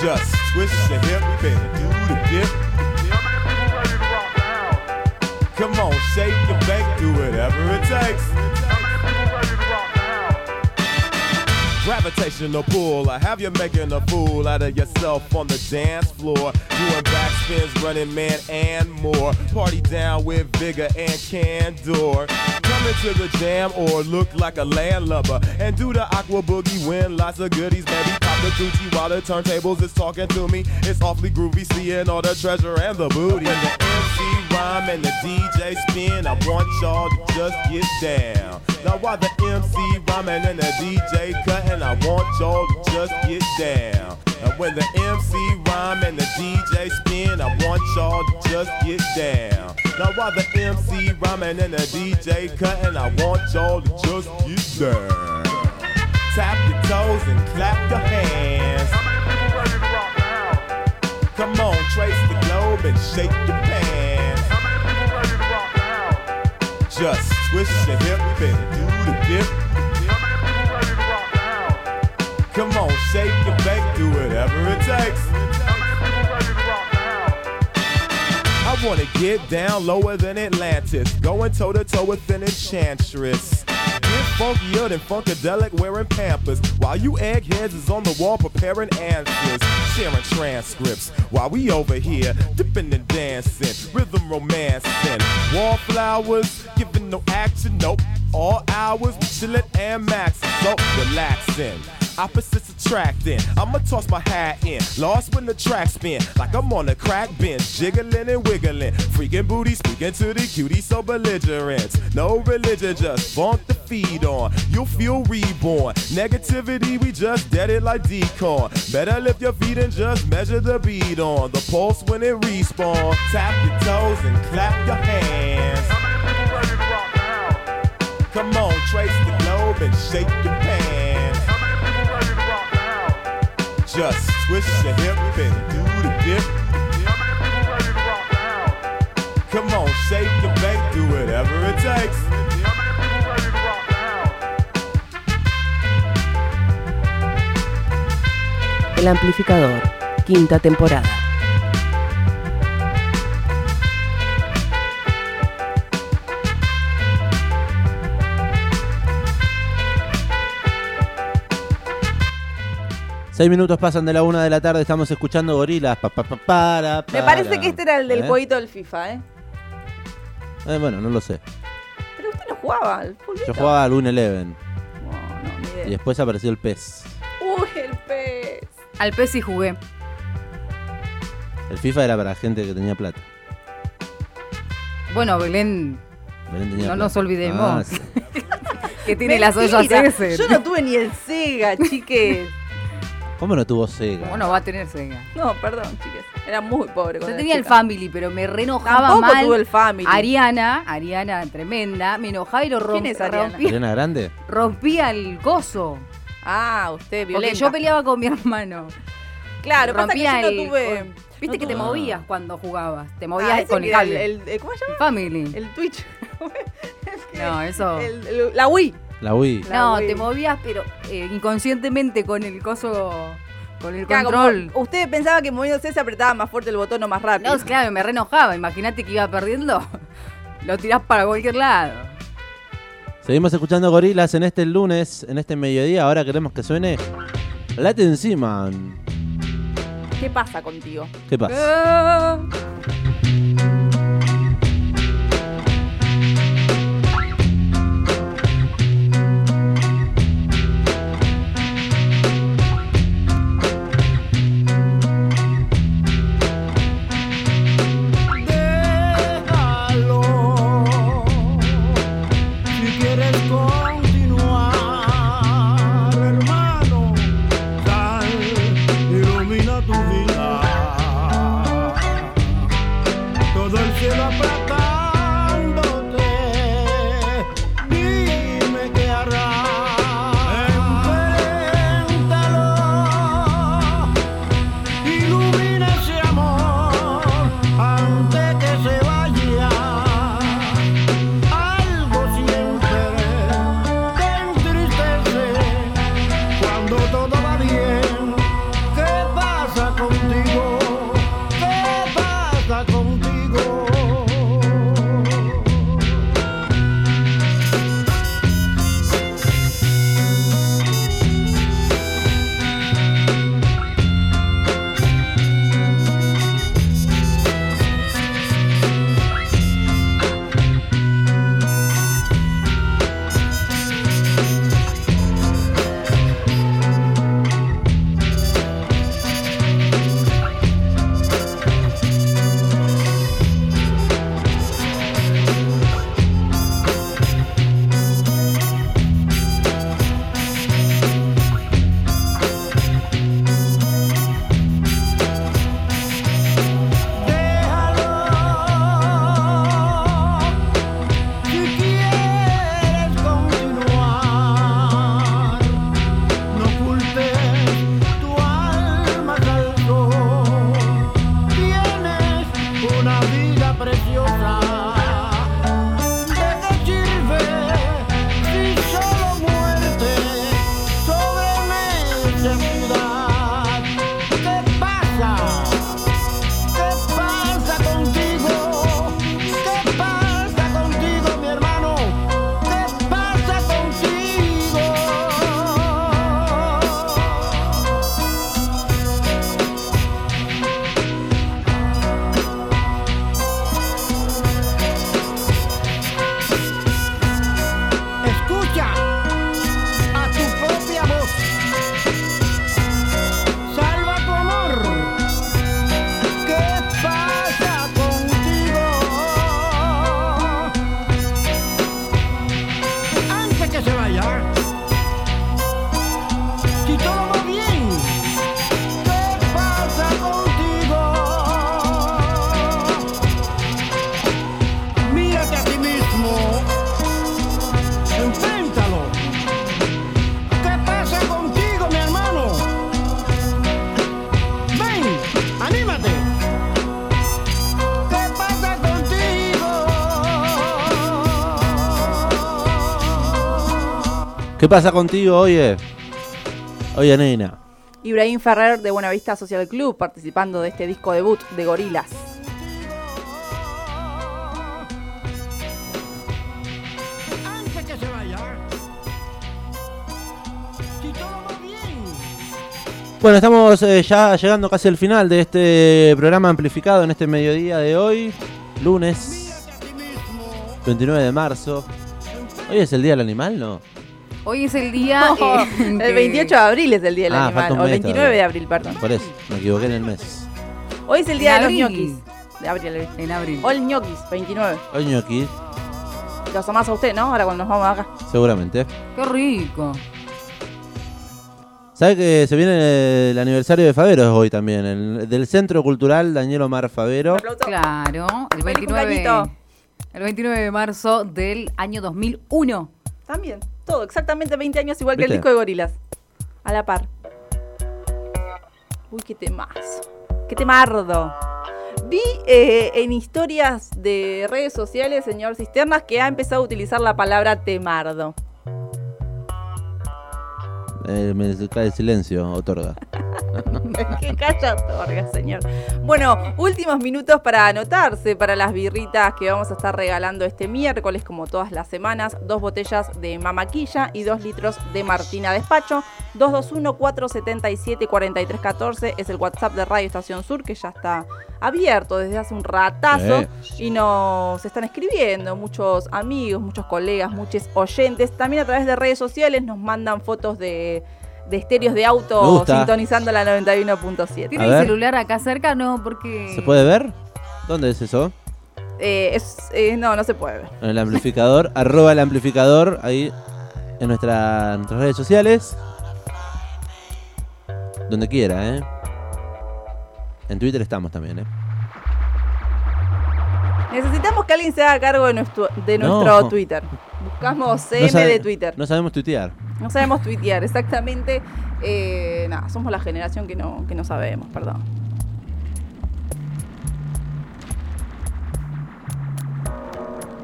Just twist your hip and do the dip. Come on, shake and back, do whatever it takes. Gravitational pull, I have you making a fool out of yourself on the dance floor. Doing backspins, running man, and more. Party down with vigor and candor. Come into the jam or look like a landlubber. And do the aqua boogie, win lots of goodies. Pop the Gucci while the turntables is talking to me. It's awfully groovy, seeing all the treasure and the booty. When the MC rhyme and the DJ spin, I want y'all to just get down. Now while the MC rhyming and the DJ cutting, I want y'all to just get down. And when the MC rhyme and the DJ spin, I want y'all to just get down. Now while the MC rhyming and the DJ cutting, I want y'all to just get down. Tap your toes and clap your hands. Come on, trace the globe and shake your pants. Just twist your hip and do the dip. Come on, shake your bake, do whatever it takes. I wanna get down lower than Atlantis, going toe to toe with an enchantress. Funkier than Funkadelic wearing Pampers, while you eggheads is on the wall preparing answers, sharing transcripts, while we over here dipping and dancing, rhythm romancing, wallflowers, giving no action, nope. All hours, chillin' and maxing, so relaxing. Opposites attracting. I'ma toss my hat in. Lost when the track spin. Like I'm on a crack bench. Jiggling and wiggling. Freaking booty speaking to the cutie so belligerent. No religion, just funk the feed on. You'll feel reborn. Negativity, we just dead it like decorn. Better lift your feet and just measure the beat on. The pulse when it respawn. Tap your toes and clap your hands. Come on, trace the globe and shake your pants. Just twist your hip and do the dip. Come on, shake and bake, do whatever it takes. El amplificador. quinta temporada. Seis minutos pasan de la una de la tarde, estamos escuchando gorilas. Pa, pa, pa, para, Me para. parece que este era el del ¿Eh? jueguito del FIFA, ¿eh? Eh, bueno, no lo sé. Pero usted no jugaba al fulbito. Yo jugaba al 1-11 No, no, ni idea. y después apareció el PES. Uy, el pez. Al pez sí jugué. El FIFA era para gente que tenía plata. Bueno, Belén, Belén tenía No plata. nos olvidemos. Ah, sí. que tiene las ollas ese. Yo no tuve ni el Sega, chiques. ¿Cómo no tuvo Sega? ¿Cómo no va a tener Sega? No, perdón, chiques. Era muy pobre. Yo tenía el. Family, pero me reenojaba Tampoco mal. tuve el Family. Ariana, Ariana tremenda, me enojaba y lo ¿Quién rompía. es Ariana? Rompía, ¿Ariana Grande? rompía el coso. Ah, usted, violenta. Porque yo peleaba con mi hermano. Claro, pasa que rompía yo no el- tuve... Viste no que te tuve- movías cuando jugabas. Te Ah, movías ese con el el- el- ¿Cómo se llama? Family. El Twitch. No, eso. El- el- la Wii. La Wii. La no, Wii. te movías, pero eh, inconscientemente con el coso. Con el Claro, control. como usted pensaba que moviéndose se apretaba más fuerte el botón o más rápido. No, claro, me reenojaba. Imagínate que iba perdiendo. Lo tirás para cualquier lado. Seguimos escuchando gorilas en este lunes, en este mediodía. Ahora queremos que suene Late encima. ¿Qué pasa contigo? ¿Qué pasa? Déjalo. Pasa contigo, oye? Oye, nena. Ibrahim Ferrer de Buenavista Social Club participando de este disco debut de Gorilas. Antes que se vaya. Si todo va bien. Bueno, estamos eh, ya llegando casi al final de este programa amplificado en este mediodía de hoy, lunes 29 de marzo. ¿Hoy es el Día del Animal, no? Hoy es el día. No, eh, el que- 28 de abril es el Día del Ah, Animal. O el mes 29 todavía. de abril, perdón. Por eso, me equivoqué en el mes. Hoy es el Día de los ñoquis. De abril, En abril. Hoy ñoquis, 29. Hoy ñoqui, Los amás a usted, ¿no? Ahora cuando nos vamos acá. seguramente. Qué rico. ¿Sabe que se viene el aniversario de Favero hoy también? el- del Centro Cultural Daniel Omar Favero. Aplauso. Claro. El Feliz 29, cumpleañito. el 29 de marzo del año 2001. También, todo, exactamente 20 años igual que el disco de Gorilas. A la par. Uy, qué temazo. Qué temardo. Vi eh, en historias de redes sociales, señor Cisternas, que ha empezado a utilizar la palabra temardo. Eh, me cae el silencio, otorga. Qué calla otorga, señor. Bueno, últimos minutos para anotarse para las birritas que vamos a estar regalando este miércoles, como todas las semanas. Dos botellas de mamaquilla y dos litros de Martina Despacho. 221-477-4314 es el WhatsApp de Radio Estación Sur, que ya está abierto desde hace un ratazo. Y nos están escribiendo muchos amigos, muchos colegas, muchos oyentes. También a través de redes sociales nos mandan fotos de, de estéreos de auto sintonizando la 91.7. ¿Tiene el celular acá cerca? No, porque. ¿Se puede ver? ¿Dónde es eso? Eh, es, eh, no, no se puede ver. En el amplificador, arroba el amplificador, ahí en nuestra- nuestras redes sociales. Donde quiera, ¿eh? En Twitter estamos también, ¿eh? Necesitamos que alguien se haga cargo de nuestro, de No. nuestro Twitter. Buscamos CM No sabe- de Twitter. No sabemos tuitear. No sabemos tuitear, exactamente. Eh, nada, somos la generación que no, que no sabemos, perdón.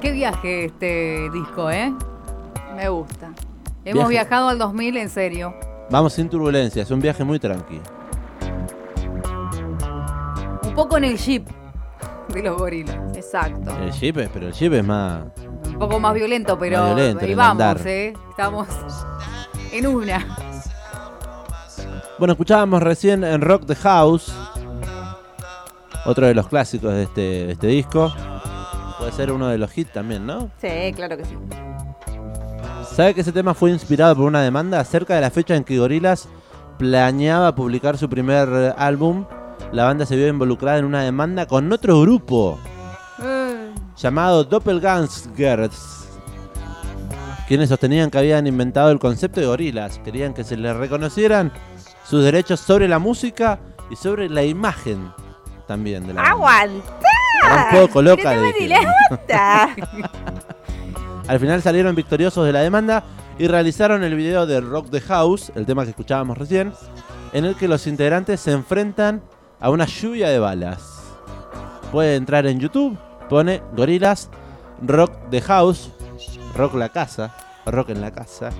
Qué viaje este disco, ¿eh? Me gusta. Hemos Viaje. viajado al 2000 en serio. Vamos sin turbulencia, es un viaje muy tranquilo. Un poco en el jeep de los gorilas. Exacto. El jeep es, pero el jeep es más. Un poco más violento, pero Más violento, ahí vamos, andar. ¿eh? Estamos en una. Bueno, escuchábamos recién en Rock the House. Otro de los clásicos de este, de este disco. Puede ser uno de los hits también, ¿no? Sí, claro que sí. ¿Sabe que ese tema fue inspirado por una demanda acerca de la fecha en que Gorillaz planeaba publicar su primer álbum? La banda se vio involucrada en una demanda con otro grupo llamado Doppelgangers, quienes sostenían que habían inventado el concepto de Gorillaz. Querían que se les reconocieran sus derechos sobre la música y sobre la imagen también de la. ¡Aguanta! Un poco loca. Al final salieron victoriosos de la demanda y realizaron el video de Rock the House, el tema que escuchábamos recién, en el que los integrantes se enfrentan a una lluvia de balas. Puede entrar en YouTube, pone Gorilas Rock the House, Rock la casa, Rock en la casa,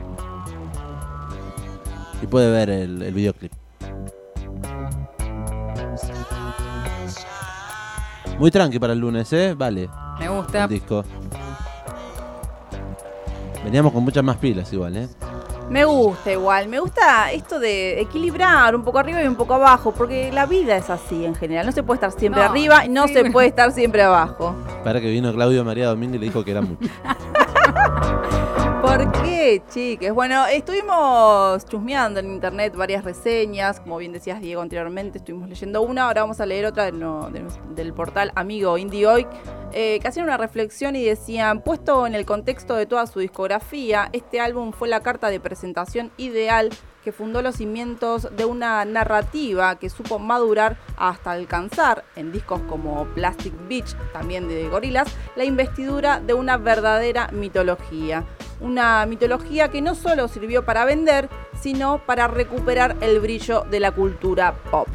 y puede ver el, el videoclip. Muy tranqui para el lunes, ¿eh? Vale, Me gusta. el disco. Veníamos con muchas más pilas igual, ¿eh? Me gusta igual, me gusta esto de equilibrar un poco arriba y un poco abajo, porque la vida es así en general, no se puede estar siempre No, arriba y no sí, se puede estar siempre abajo. Para que vino Claudio María Domínguez y le dijo que era mucho. ¿Por qué, chiques? Bueno, estuvimos chusmeando en internet varias reseñas, como bien decías Diego anteriormente, estuvimos leyendo una, ahora vamos a leer otra no- de- del portal Amigo Indie Hoy, eh, que hacían una reflexión y decían, puesto en el contexto de toda su discografía, este álbum fue la carta de presentación ideal que fundó los cimientos de una narrativa que supo madurar hasta alcanzar, en discos como Plastic Beach, también de Gorillaz, la investidura de una verdadera mitología. Una mitología que no solo sirvió para vender, sino para recuperar el brillo de la cultura pop.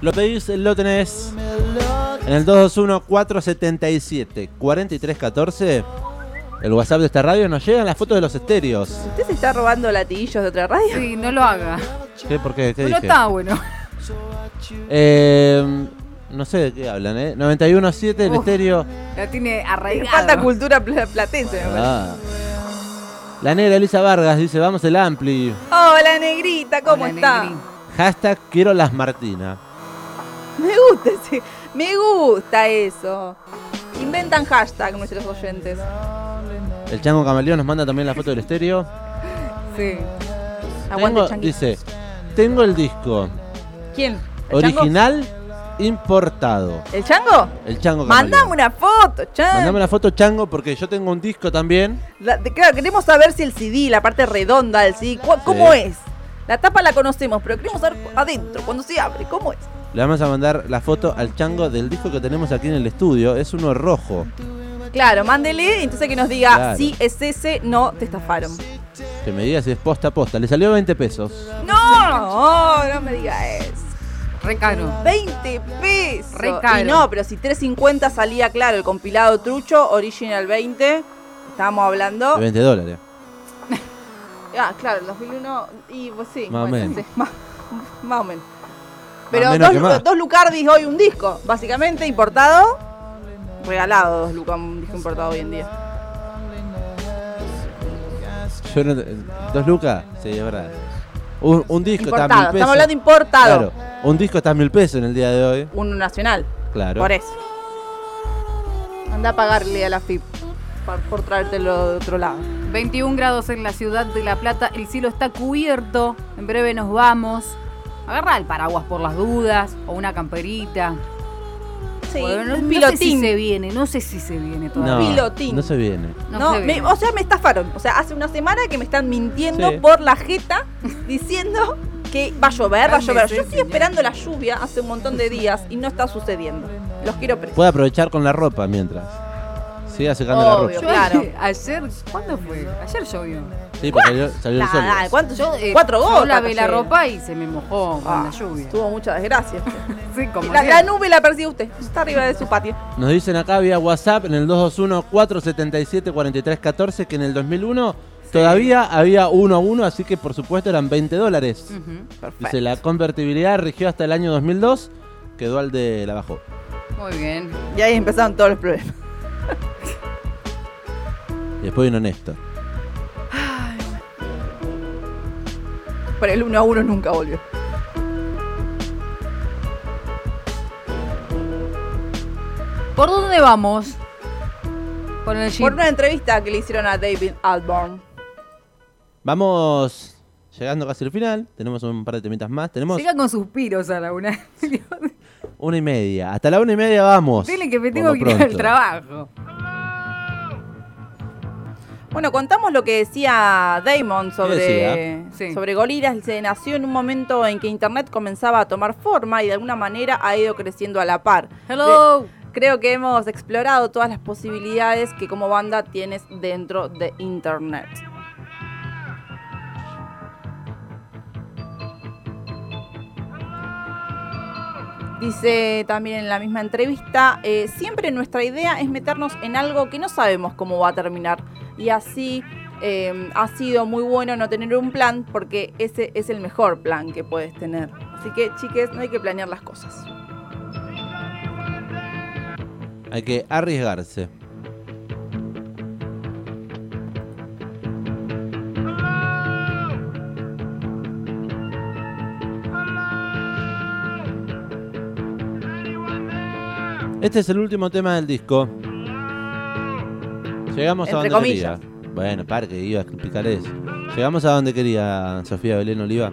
Lo pedís, lo tenés en el 221-477-4314 el WhatsApp de esta radio nos llegan las fotos de los estéreos. ¿Usted se está robando latiguillos de otra radio? Sí, no lo haga. ¿Qué? ¿Por qué? ¿Qué No dije? está bueno. Eh, no sé de qué hablan, ¿eh? 91.7 el Uf. estéreo. La tiene arraigada. falta cultura pla- platense. Ah. La negra Elisa Vargas dice, vamos el ampli. Hola, negrita, ¿cómo Hola, está? Negri. Hashtag quiero las Martina. Me gusta ese, me gusta eso. Inventan hashtag nuestros oyentes. El Chango Camaleón nos manda también la foto del estéreo. Sí. Aguante, Tengo- dice, tengo el disco ¿Quién? ¿El Chango? original importado. ¿El chango? El Chango Camaleón. Mandame una foto, chango. Mandame la foto Chango porque yo tengo un disco también. La- claro, queremos saber si el CD, la parte redonda del CD, ¿cómo Sí. es? La tapa la conocemos, pero queremos saber adentro, cuando se abre, ¿cómo es? Le vamos a mandar la foto al Chango del disco que tenemos aquí en el estudio. Es uno rojo. Claro, mándele, entonces que nos diga Claro. si es ese, no, te estafaron. Que me diga si es posta a posta. Le salió 20 pesos. No, no, no me diga eso. Re caro. 20 pesos. Re caro. Y no, pero si 350 salía, claro, el compilado trucho, original 20, estábamos hablando. De 20 dólares. Ah, claro, el 2001, y pues sí. Más o bueno, menos. sí, más, más o menos. Pero dos, que más. dos Lucardis hoy un disco, básicamente importado, regalado dos Lucas, un disco importado hoy en día. Yo no- ¿Dos lucas? Sí, es verdad. Un, un disco está a mil Importado, pesos. estamos hablando importado. Claro, un disco está a mil pesos en el día de hoy. Uno nacional, Claro. por eso. Anda a pagarle a la FIP por, por traértelo de otro lado. 21 grados en la ciudad de La Plata. El cielo está cubierto. En breve nos vamos. Agarra el paraguas por las dudas. O una camperita. Sí, Bueno, no, un no sé si pilotín. se viene. No sé si se viene todavía. No, pilotín. no se viene. No No, se me- viene. o sea, me estafaron. O sea, hace una semana que me están mintiendo Sí. por la jeta diciendo que va a llover, va a llover. Yo estoy esperando la lluvia hace un montón de días y no está sucediendo. Los quiero presos. Puede aprovechar con la ropa mientras. Siga secando Obvio. la ropa. Yo claro. Ayer, ¿cuándo fue? Ayer llovió. Sí, porque salió, salió el sol. Nada, ¿cuánto? Yo, eh, Cuatro Yo gotas. lavé la cayeron. ropa y se me mojó con Ah, la lluvia. Tuvo mucha desgracia. Sí, como La, la siempre. nube la persigue usted. Está arriba de su patio. Nos dicen acá vía WhatsApp en el 221-477-4314 que en el 2001 todavía había uno a uno, así que por supuesto eran 20 dólares. Ujú. Perfecto. Dice, la convertibilidad rigió hasta el año 2002, quedó al de la bajó. Muy bien. Y ahí empezaron todos los problemas. Y después vino Néstor. Pero el uno a uno nunca volvió. ¿Por dónde vamos? El. Por una entrevista que le hicieron a David Albarn. Vamos llegando casi al final, tenemos un par de temitas más, tenemos Siga con suspiros a la una. una y media, hasta la una y media vamos. Dile que me tengo que ir al trabajo. Bueno, contamos lo que decía Damon sobre, decía? Sí. sobre gorilas. Se nació en un momento en que Internet comenzaba a tomar forma y de alguna manera ha ido creciendo a la par. Hello. De- creo que hemos explorado todas las posibilidades que como banda tienes dentro de Internet. Dice también en la misma entrevista, eh, siempre nuestra idea es meternos en algo que no sabemos cómo va a terminar. Y así eh, ha sido muy bueno no tener un plan porque ese es el mejor plan que puedes tener. Así que chiques, no hay que planear las cosas. Hay que arriesgarse. Este es el último tema del disco. Llegamos a Entre donde comillas. quería. Bueno, par que iba a explicar eso. Llegamos a donde quería Sofía Belén Oliva.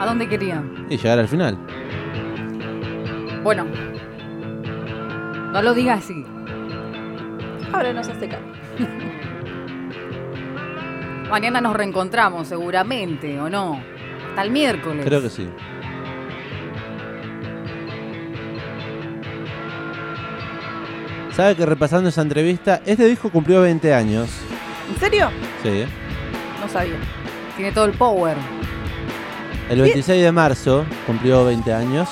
¿A dónde quería? Y llegar al final. Bueno. No lo digas así. Ahora nos hace cargo. Mañana nos reencontramos, seguramente, ¿o no? Hasta el miércoles. Creo que sí. ¿Sabe que repasando esa entrevista, este disco cumplió 20 años? ¿En serio? Sí. No sabía. Tiene todo el power. El 26 de marzo cumplió 20 años.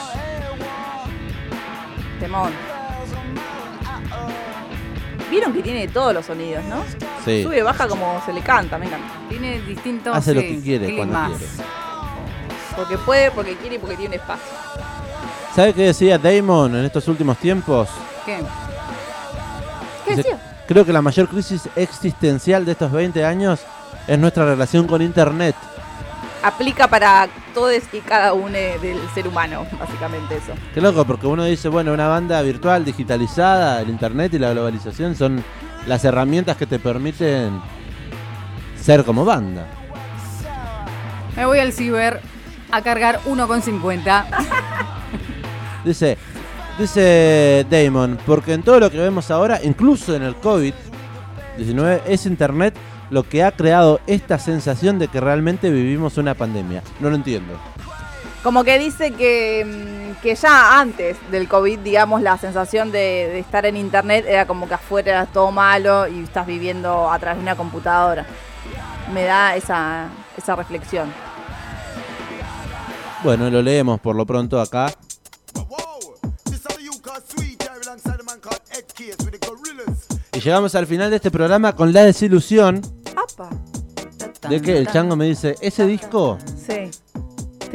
Vieron que tiene todos los sonidos, ¿no? Sí. Sube, baja como se le canta, me encanta. Tiene distintos. Hace lo que quiere cuando quiere. Porque puede, porque quiere y porque tiene espacio. ¿Sabe qué decía Damon en estos últimos tiempos? ¿Qué? Creo que la mayor crisis existencial de estos 20 años es nuestra relación con Internet. Aplica para todos y cada uno del ser humano, básicamente eso. Qué loco, porque uno dice, bueno, una banda virtual, digitalizada, el Internet y la globalización son las herramientas que te permiten ser como banda. Me voy al ciber a cargar 1,50. Dice, dice Damon, porque en todo lo que vemos ahora, incluso en el COVID-19, es Internet lo que ha creado esta sensación de que realmente vivimos una pandemia. No lo entiendo. Como que dice que, mm, que ya antes del COVID, digamos, la sensación de, de estar en internet era como que afuera era todo malo y estás viviendo a través de una computadora. Me da esa, esa reflexión. Bueno, lo leemos por lo pronto acá. Y llegamos al final de este programa con la desilusión ¡Apa! de que el chango me dice, ese disco Sí.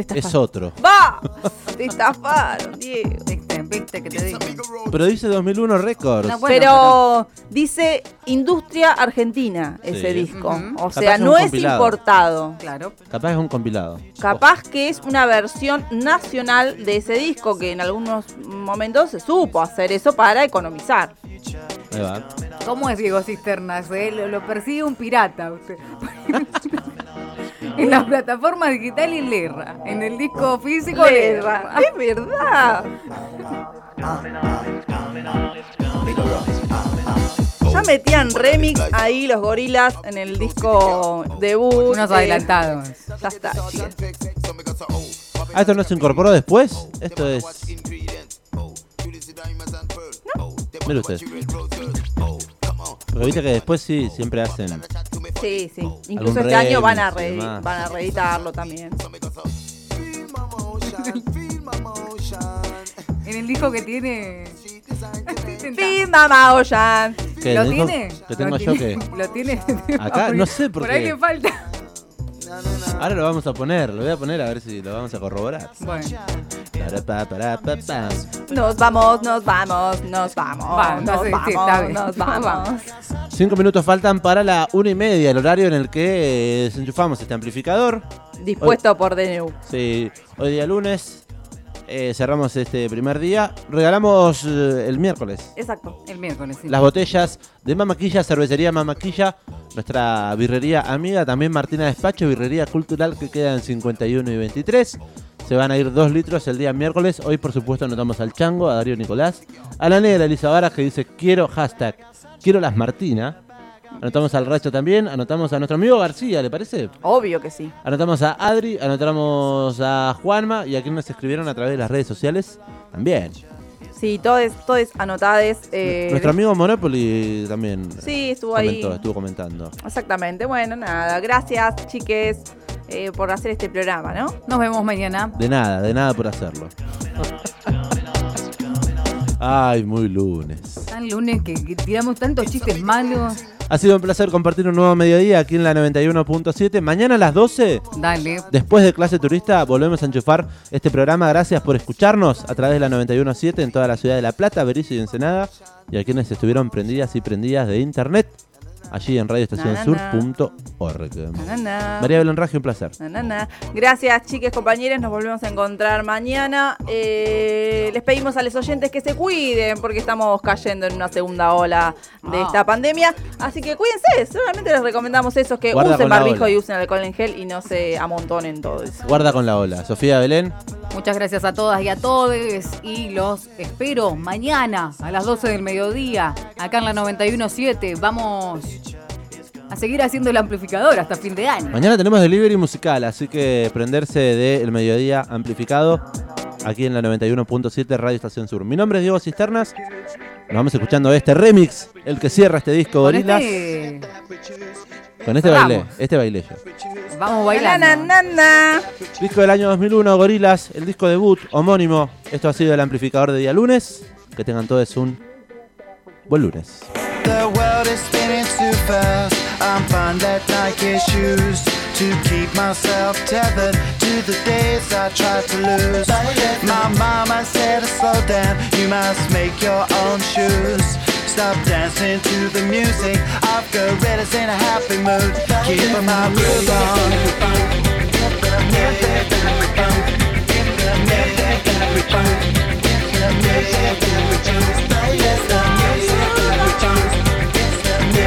Te es otro. ¡Va! Te estafaron, Diego. ¿Viste? ¿Viste que te digo? Pero dice 2001 Records. No, bueno, Pero dice Industria Argentina ese Sí. disco. Ujú. O Capaz sea, es un no es compilado. importado. Claro. Capaz es un compilado. Capaz que es una versión nacional de ese disco que en algunos momentos se supo hacer eso para economizar. Ahí va. ¿Cómo es Diego Cisternas? eh? Lo, lo persigue un pirata. usted. en la plataforma digital y le erra. En el disco físico le erra. Es verdad. Ya metían remix ahí los gorilas en el disco debut. Unos eh, adelantados. Ya está. Ah, esto no se incorporó después. Esto es. Mire usted. Porque viste que después sí, siempre hacen. Sí, sí. Incluso este año van a, re- van a reeditarlo también. En el disco que tiene. Fin, Oyan. ¿Qué, ¿Lo tiene? Que tengo ¿Lo yo tiene? que. ¿Lo tiene? Acá, no sé por Por ahí qué. le falta. Ahora lo vamos a poner, lo voy a poner a ver si lo vamos a corroborar. Bueno. Nos vamos, nos vamos, nos vamos. Va, no nos vamos, nos vamos. Cinco minutos faltan para la una y media, el horario en el que eh, desenchufamos este amplificador. Dispuesto por DNU. Sí, hoy día lunes eh, cerramos este primer día. Regalamos eh, el miércoles Exacto. El miércoles, sí. las botellas de Mamaquilla, cervecería Mamaquilla, nuestra birrería amiga, también Martina Despacho, birrería cultural que queda en 51 y 23. Se van a ir dos litros el día miércoles. Hoy, por supuesto, anotamos al Chango, a Darío Nicolás, a la negra Elisa Varas que dice quiero hashtag, quiero las Martina. Anotamos al resto también, anotamos a nuestro amigo García, ¿le parece? Obvio que sí. Anotamos a Adri, anotamos a Juanma y a quienes nos escribieron a través de las redes sociales también. Sí, todos, todos anotades. eh, Nuestro amigo Monopoly también Sí, estuvo ahí. estuvo comentando. Exactamente. Bueno, nada. Gracias, chiques, eh, por hacer este programa, ¿no? Nos vemos mañana. De nada, de nada por hacerlo. Ay, muy lunes. Tan lunes que, que tiramos tantos chistes malos. Ha sido un placer compartir un nuevo mediodía aquí en la 91.7. Mañana a las 12, Dale. después de clase turista, volvemos a enchufar este programa. Gracias por escucharnos a través de la 91.7 en toda la ciudad de La Plata, Berizo y Ensenada. Y a quienes estuvieron prendidas y prendidas de internet, allí en radioestacionsur.org. María Belén Raggio, un placer. Na, na, na. Gracias, chiques, compañeros. Nos volvemos a encontrar mañana. Eh, les pedimos a los oyentes que se cuiden porque estamos cayendo en una segunda ola de Ah. esta pandemia. Así que cuídense. Solamente les recomendamos eso, que Guarda usen barbijo y usen alcohol en gel y no se amontonen todo eso. Guarda con la ola. Sofía Belén. Muchas gracias a todas y a todos y los espero mañana a las 12 del mediodía acá en la 917. Vamos a seguir haciendo el amplificador hasta fin de año. Mañana tenemos delivery musical, así que prenderse del mediodía amplificado aquí en la 91.7 Radio Estación Sur. Mi nombre es Diego Cisternas. Nos vamos escuchando este remix, el que cierra este disco Gorilas. este Con este Vamos. bailé, este bailé yo. vamos bailando. na, na, na. Disco del año 2001, Gorilas, el disco debut homónimo. Esto ha sido el amplificador de día lunes. Que tengan todos un buen lunes. The too fast. I'm fine that Nike shoes to keep myself tethered to the days I tried to lose. My mama said, slow down, you must make your own shoes. Stop dancing to the music. I've got gorillas in a happy mood. Keep my groove on. There's a monkey in the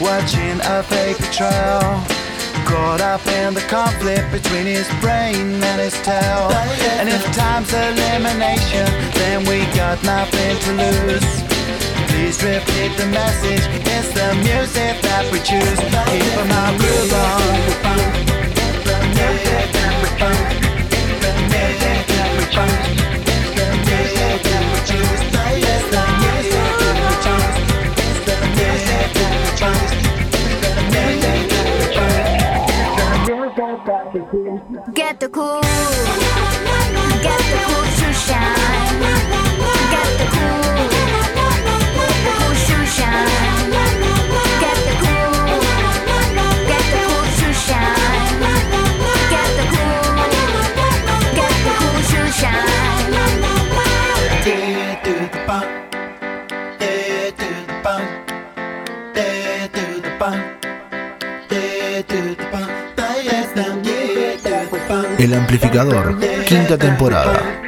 watching a fake trail. Caught up in the conflict between his brain and his tail. And if time's elimination, then we got nothing to lose. Please repeat the message. It's the music that we choose. Keep my groove on. Get the cool, El amplificador, quinta temporada.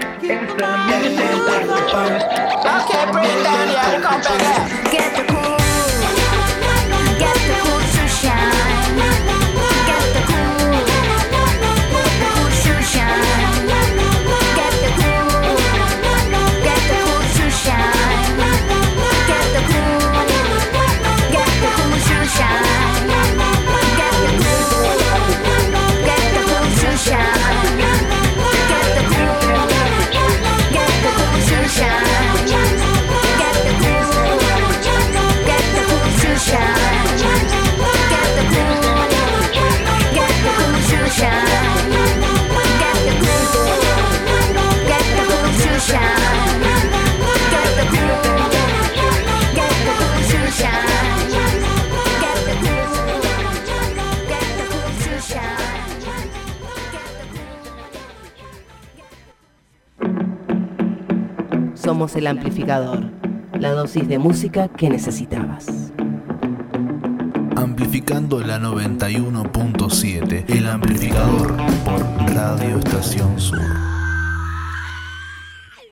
El amplificador, la dosis de música que necesitabas. Amplificando la 91.7, el amplificador por Radio Estación Sur.